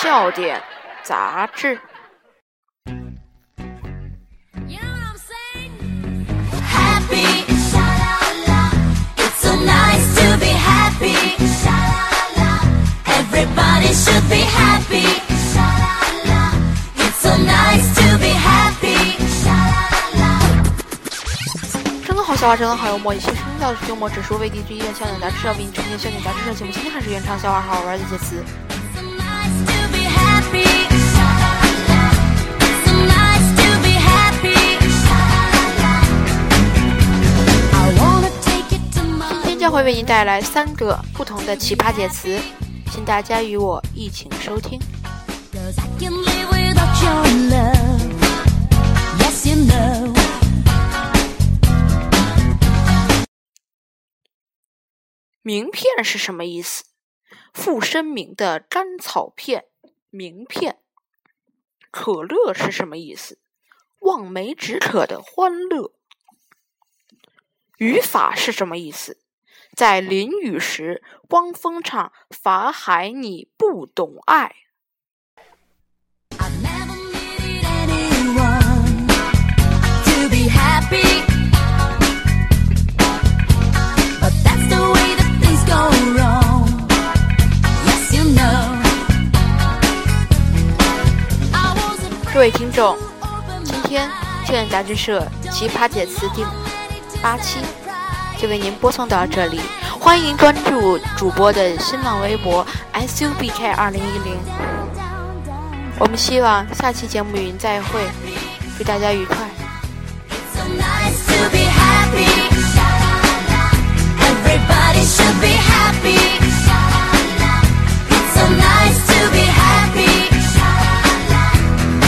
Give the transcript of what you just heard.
笑点杂志。真的好笑话，真的好幽默！一些声调的幽默指数为低最一的笑点杂志，要比你春天笑点杂志上节目今天还是原唱笑话好玩的些词。将会为您带来三个不同的奇葩解词，请大家与我一起收听。名片是什么意思？附声明的甘草片，名片。可乐是什么意思？望梅止渴的欢乐。语法是什么意思？在淋雨时，汪峰唱《法海你不懂爱》。各位听众，今天笑点杂志社奇葩解词第八期就为您播送到这里，欢迎关注主播的新浪微博 SUBK 二零一零。我们希望下期节目与您再会，祝大家愉快。